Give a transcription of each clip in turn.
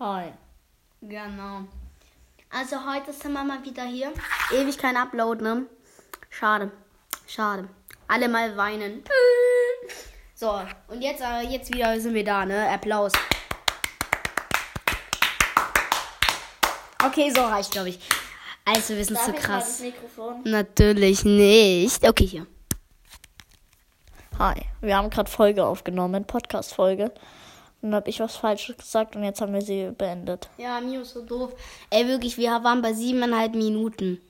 Hi. Genau. Also heute sind wir mal wieder hier. Ewig kein Upload, ne? Schade. Schade. Alle mal weinen. So, und jetzt, äh, jetzt wieder sind wir da, ne? Applaus. Okay, so reicht, glaube ich. Also, wir sind zu krass. Mikrofon? Natürlich nicht. Okay, hier. Hi. Wir haben gerade Folge aufgenommen, Podcast-Folge. Dann habe ich was Falsches gesagt und jetzt haben wir sie beendet. Ja, Mio ist so doof. Ey, wirklich, wir waren bei siebeneinhalb Minuten.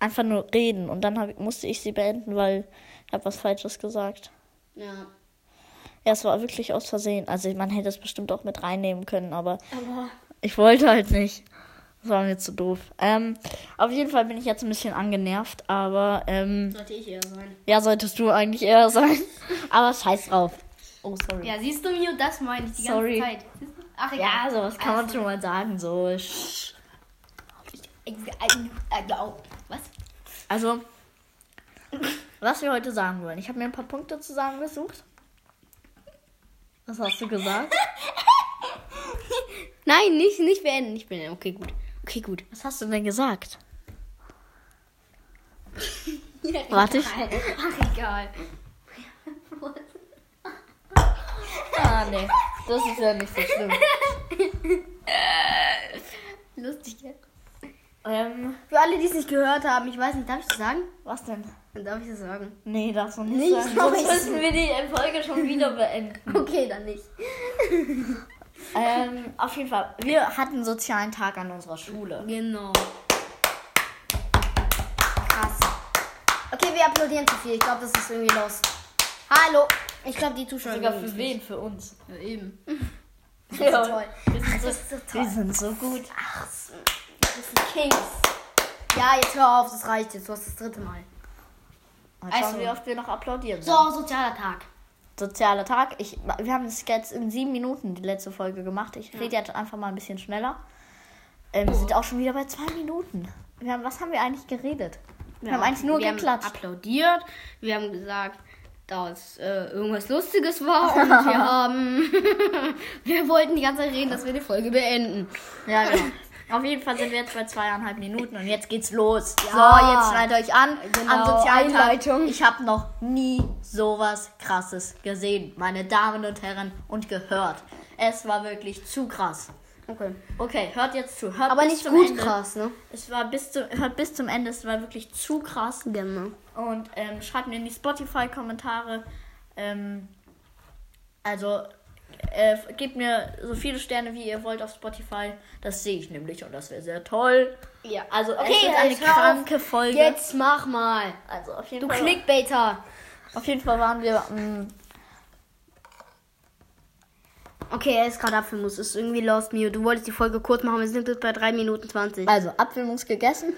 Einfach nur reden und dann hab, musste ich sie beenden, weil ich habe was Falsches gesagt. Ja. Ja, es war wirklich aus Versehen. Also man hätte es bestimmt auch mit reinnehmen können, aber Aber. ich wollte halt nicht. Das war mir zu doof. Ähm, auf jeden Fall bin ich jetzt ein bisschen angenervt, aber ähm, Sollte ich eher sein. ja, solltest du eigentlich eher sein. Aber scheiß drauf. Oh, sorry. Ja, siehst du, Mio, das meine ich die ganze Sorry. Zeit. Siehst du? Ach, egal. Ja, sowas kann man Also, schon mal sagen. So. Was? Also, was wir heute sagen wollen. Ich habe mir ein paar Punkte zusammengesucht. Was hast du gesagt? Nein, nicht, nicht beenden, nicht beenden. Okay, gut. Okay, gut. Was hast du denn gesagt? Warte, ich- Ach, egal. Ah, nee. Das ist ja nicht so schlimm. Lustig, ja. Ähm, Für alle, die es nicht gehört haben, ich weiß nicht, darf ich das sagen? was denn? Darf ich das sagen. Nee, darfst du nicht, Nicht, sagen. aber Sonst müssen wir die Folge schon wieder beenden. Okay, dann nicht. ähm, auf jeden Fall. Wir hatten einen sozialen Tag an unserer Schule. Genau. Krass. Okay, wir applaudieren zu viel. Ich glaube, das ist irgendwie los. Hallo. Ich glaube, die Zuschauer. Sogar für wen? Für uns. Ja, eben. Das ist so toll. Wir sind, Das so, ist so wir toll. sind so gut. Ach, so. das sind Kings. Ja, jetzt hör auf, das reicht jetzt. Du hast das dritte Mal. Schauen, Also. wie oft wir noch applaudieren. So, sollen. sozialer Tag. Sozialer Tag. Ich, wir haben es jetzt in sieben Minuten die letzte Folge gemacht. Ich rede jetzt einfach mal ein bisschen schneller. Ähm, Wir sind auch schon wieder bei zwei Minuten. Wir haben, was haben wir eigentlich geredet? Wir, haben eigentlich nur wir geklatscht. Haben applaudiert. Wir haben gesagt, dass äh, irgendwas Lustiges war. Und wir haben. wir wollten die ganze Zeit reden, dass wir die Folge beenden. Ja, genau. Auf jeden Fall sind wir jetzt bei zweieinhalb Minuten und jetzt geht's los. Ja. So, jetzt schneidet euch an. Genau, Tag. Einleitung. Ich habe noch nie sowas krasses gesehen, meine Damen und Herren, und gehört. Es war wirklich zu krass. Okay. Okay, hört jetzt zu. Hört Aber bis nicht zum gut Ende. krass, ne? Es war bis zu, hört bis zum Ende, es war wirklich zu krass. Genau. Und ähm, schreibt mir in die Spotify-Kommentare. Ähm, also äh, gebt mir so viele Sterne, wie ihr wollt auf Spotify. Das sehe ich nämlich und das wäre sehr toll. Ja. Also Okay, es wird eine jetzt hör auf. kranke Folge. Jetzt mach mal. Also auf jeden Du Fall. Clickbaiter. Auf jeden Fall waren wir. mm, Mh, Okay, er ist gerade Apfelmus. Ist irgendwie lost, Mio. Du wolltest die Folge kurz machen. Wir sind jetzt bei 3 Minuten 20. also Apfelmus gegessen.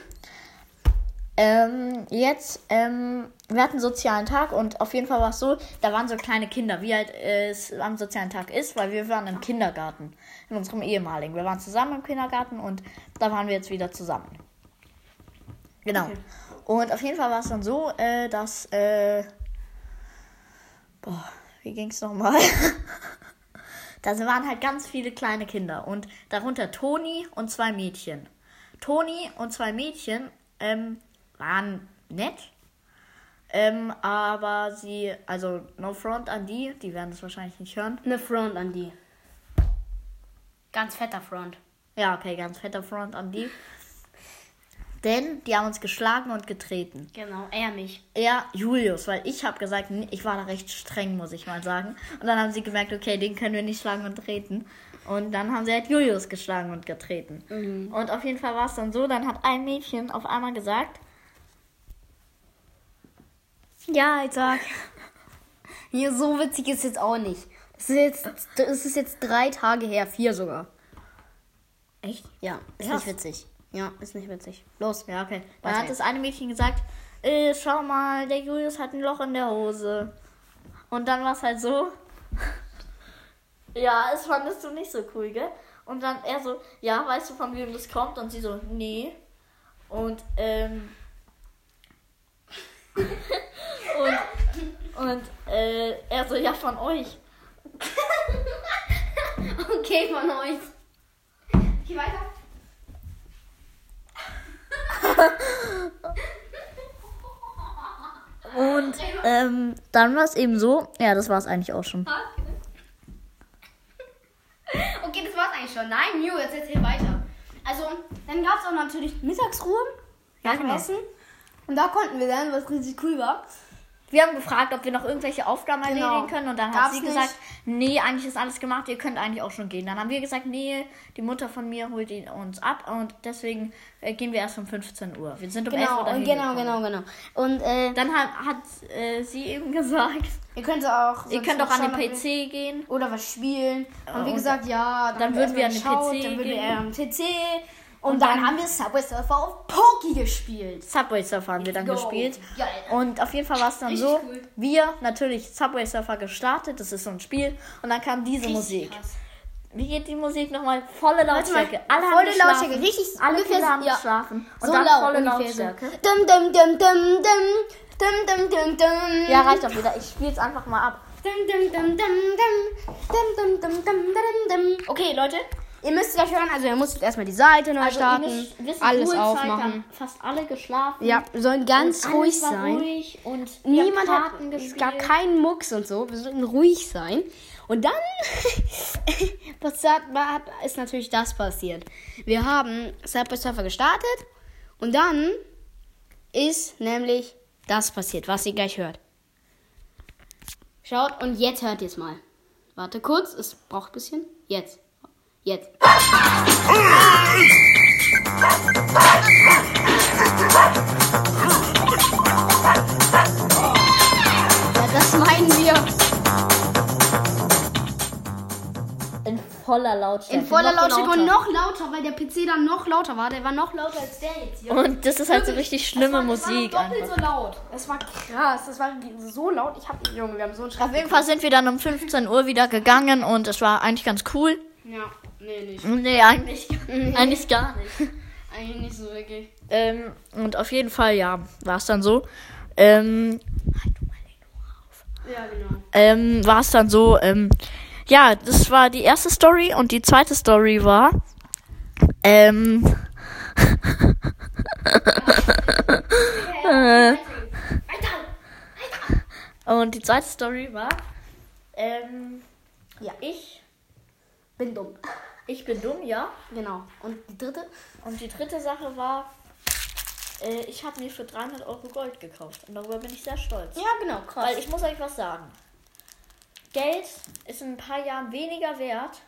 Ähm, jetzt, ähm, wir hatten einen sozialen Tag und auf jeden Fall war es so, da waren so kleine Kinder, wie halt äh, es am sozialen Tag ist, weil wir waren im Kindergarten, in unserem ehemaligen. Wir waren zusammen im Kindergarten und da waren wir jetzt wieder zusammen. Genau. Okay. Und auf jeden Fall war es dann so, äh, dass, äh, boah, wie ging's nochmal? da waren halt ganz viele kleine Kinder und darunter Toni und zwei Mädchen. Toni und zwei Mädchen ähm, waren nett, ähm, aber sie, also no front an die, die werden es wahrscheinlich nicht hören. Eine Front an die. Ganz fetter Front. Ja, okay, ganz fetter Front an die. Denn die haben uns geschlagen und getreten. Genau, er mich. Er, Julius, weil ich habe gesagt, ich war da recht streng, muss ich mal sagen. Und dann haben sie gemerkt, okay, den können wir nicht schlagen und treten. Und dann haben sie halt Julius geschlagen und getreten. Und auf jeden Fall war es dann so, dann hat ein Mädchen auf einmal gesagt, Ja, ich sag. Hier, so witzig ist jetzt auch nicht. Das ist jetzt, das ist jetzt drei Tage her, vier sogar. echt? Ja, ist Krass. nicht witzig. Ja, ist nicht witzig. Los. Ja, okay. Dann hat das eine Mädchen gesagt, äh, schau mal, der Julius hat ein Loch in der Hose. Und dann war es halt so. ja, es fandest du nicht so cool, gell? Und dann er so, ja, weißt du, von wem das kommt? Und sie so, nee. Und, ähm. und, und, äh, er so, ja, von euch. Okay, von euch. Okay, weiter. Und ähm, dann war es eben so, ja, das war es eigentlich auch schon. Okay, das war's eigentlich schon. Nein, Mew, jetzt erzähl weiter. Also, dann gab's auch natürlich Mittagsruhe. Ja, nach dem genau. Essen. Und da konnten wir lernen, was richtig cool war. Wir haben gefragt, ob wir noch irgendwelche Aufgaben Genau. erledigen können und dann hat Gab's sie nicht. gesagt, nee, eigentlich ist alles gemacht, ihr könnt eigentlich auch schon gehen. Dann haben wir gesagt, nee, die Mutter von mir holt ihn uns ab und deswegen äh, gehen wir erst um 15 Uhr. Wir sind um 11 Uhr Genau, dahin genau, gekommen. genau, genau. Und äh, Dann hat, hat äh, sie eben gesagt, ihr könnt auch. ihr könnt auch an den PC gehen. Oder was spielen. Und wie und gesagt, ja, dann haben würden wir an den PC Dann würden wir gehen. eher am PC. Und, dann, haben wir Subway Surfer auf Poki gespielt. Subway Surfer haben wir dann Go. gespielt. Geil. Und auf jeden Fall war es dann Richtig so, cool. wir natürlich Subway Surfer gestartet, das ist so ein Spiel. Und dann kam diese Musik. Krass. Wie geht die Musik nochmal? Volle Lautstärke. Alle haben volle geschlafen. Lautstärke, richtig Alle ungefähr Kinder haben ja. geschlafen. Und so dann laut volle. Lautstärke. Dum, dum, dum, dum, dum. Dum, dum, dum, dum. Ja, reicht auch wieder. Ich spiel's einfach mal ab. Dum, dum, dum, dum, dum. Dum, dum, dum, dum, dum, dum. Okay, Leute, ihr müsst gleich hören. Also, ihr müsst erstmal die Seite neu Also, starten. wissen, alles aufmachen. haben fast alle geschlafen. Ja, wir sollen ganz ruhig sein. Ruhig und Niemand hat, es gab keinen Mucks und so. Wir sollten ruhig sein. Und dann was hat, war, ist natürlich das passiert. Wir haben Subway Surfer gestartet und dann ist nämlich das passiert, was ihr gleich hört. Schaut und jetzt hört ihr es mal. Warte kurz, es braucht ein bisschen. Jetzt. Jetzt. Ja, das meinen wir. In voller Lautstärke. In voller Noch Lautstärke und noch lauter, weil der PC dann noch lauter war. Der war noch lauter als der jetzt hier. Und das ist halt so richtig schlimme war- Musik Es war doppelt einfach. so laut. Es war krass. Das war so laut. Ich hab, Junge, wir haben so einen Schreck. Auf jeden Fall sind wir dann um 15 Uhr wieder gegangen und es war eigentlich ganz cool. Ja, nee, nicht. Nee, eigentlich, eigentlich gar nicht. Eigentlich nicht so wirklich. Ähm, und auf jeden Fall, ja, war es dann so. Ähm, Ja, genau. ähm, war es dann so, ähm, ja, das war die erste Story und die zweite Story war, ähm, äh, und die zweite Story war, ähm, Ja. ich, Bin dumm. Ich bin dumm, ja. Genau. Und die dritte? Und die dritte Sache war, äh, ich habe mir für 300 Euro Gold gekauft und darüber bin ich sehr stolz. Ja, genau. Krass. Weil ich muss euch was sagen. Geld ist in ein paar Jahren weniger wert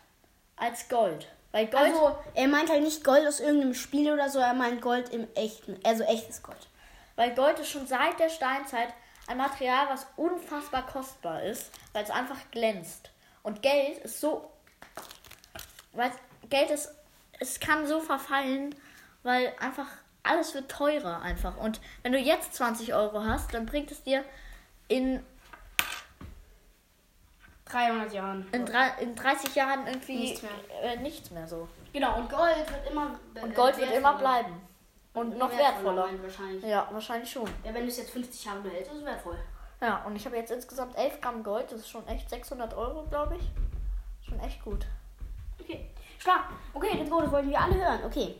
als Gold. Weil Gold. also, er meint halt nicht Gold aus irgendeinem Spiel oder so, er meint Gold im echten. Also echtes Gold. weil Gold ist schon seit der Steinzeit ein Material, was unfassbar kostbar ist, weil es einfach glänzt. Und Geld ist so. Weil Geld ist. Es kann so verfallen, weil einfach alles wird teurer einfach. Und wenn du jetzt 20 Euro hast, dann bringt es dir in 300 Jahren. in, drei, in 30 Jahren irgendwie Nichts mehr. Äh, nichts mehr so. Genau, und Gold wird immer. Und Gold wird immer bleiben. Und noch wertvoller. Wahrscheinlich. Ja, wahrscheinlich schon. Ja, wenn du es jetzt 50 Jahre behältst, ist es wertvoll. Ja, und ich habe jetzt insgesamt 11 Gramm Gold. Das ist schon echt 600 Euro, glaube ich. Schon echt gut. Okay. Stark. Okay, let's go, das wollten wir alle hören. Okay.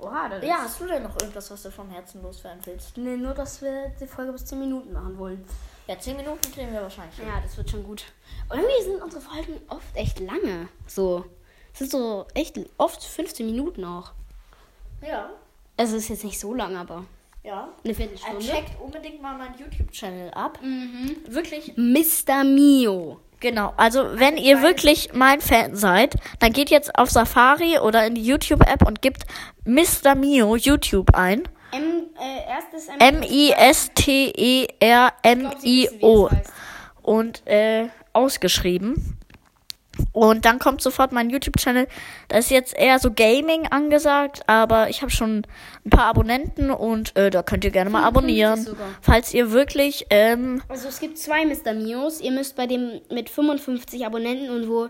Oha, das Ja, hast du denn noch irgendwas, was du vom Herzen loswerden willst? Nee, nur, dass wir die Folge bis 10 Minuten machen wollen. Ja, 10 Minuten kriegen wir wahrscheinlich. hin. Ja, das wird schon gut. Irgendwie sind unsere Folgen oft echt lange. So. Es sind so echt oft 15 Minuten auch. Ja. Also es ist jetzt nicht so lang, aber Ja. eine Viertelstunde. checkt unbedingt mal meinen YouTube-Channel ab. Mhm. Wirklich. Mr. Mio. Genau. Also, wenn ihr wirklich mein Fan seid, dann geht jetzt auf Safari oder in die YouTube-App und gebt Mr. Mio YouTube ein. M, äh, erstes M. M-I-S-T-E-R-M-I-O. und äh, ausgeschrieben. Und dann kommt sofort mein YouTube-Channel. Da ist jetzt eher so Gaming angesagt, aber ich habe schon ein paar Abonnenten und äh, da könnt ihr gerne mal 55 abonnieren. Falls ihr wirklich, ähm, Also es gibt zwei Mr. Mios. Ihr müsst bei dem mit 55 Abonnenten und wo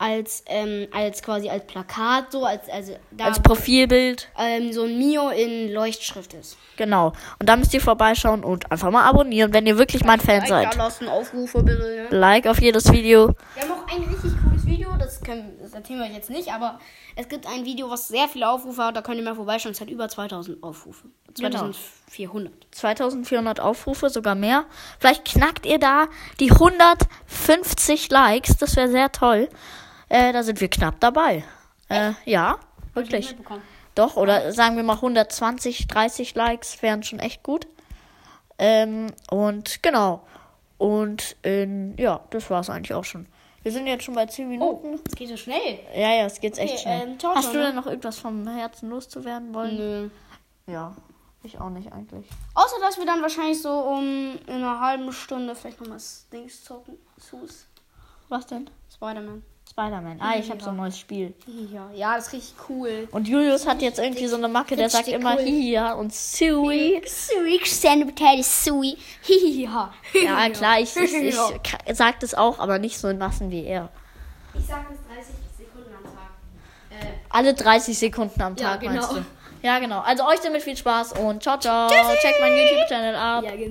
als, ähm, als quasi als Plakat so, als, also da als Profilbild, ähm, so ein Mio in Leuchtschrift ist. genau. Und da müsst ihr vorbeischauen und einfach mal abonnieren, wenn ihr wirklich mein Fan Da seid. lassen Aufrufe bitte. Ne? Like auf jedes Video. Wir haben auch ein richtig können, das erzählen wir jetzt nicht, aber es gibt ein Video, was sehr viele Aufrufe hat. Da könnt ihr mal vorbeischauen. Es hat über 2000 Aufrufe. Genau. 2400. 2400 Aufrufe, sogar mehr. Vielleicht knackt ihr da die 150 Likes. Das wäre sehr toll. Äh, da sind wir knapp dabei. Äh, ja, wirklich. Doch, oder sagen wir mal 120, 30 Likes wären schon echt gut. Ähm, und genau. Und ähm, ja, das war's eigentlich auch schon. Wir sind jetzt schon bei 10 Minuten. Es geht so schnell. Ja, ja, es geht echt Okay, schnell. ähm, ciao, Hast du denn noch irgendwas vom Herzen loszuwerden wollen? Nö. Ja, ich auch nicht eigentlich. Außer, dass wir dann wahrscheinlich so um in einer halben Stunde vielleicht nochmal das Dings zocken. Sus. Was denn? Spider-Man. Spider-Man. Ah, ich habe so ein neues Spiel. Ja, ja, das ist richtig cool. Und Julius hat jetzt irgendwie so eine Macke, der sagt immer cool. Hiya und Sui. Sui, Potato Sui. Hihiha. Ja, klar, ich, ich, ich Ja. sag das auch, aber nicht so in Massen wie er. Ich sag das 30 Sekunden am Tag. Äh, Alle 30 Sekunden am Ja, Tag, genau. meinst du? Ja, genau. Also euch damit viel Spaß und ciao, ciao. Checkt meinen YouTube-Channel ab. ja, genau.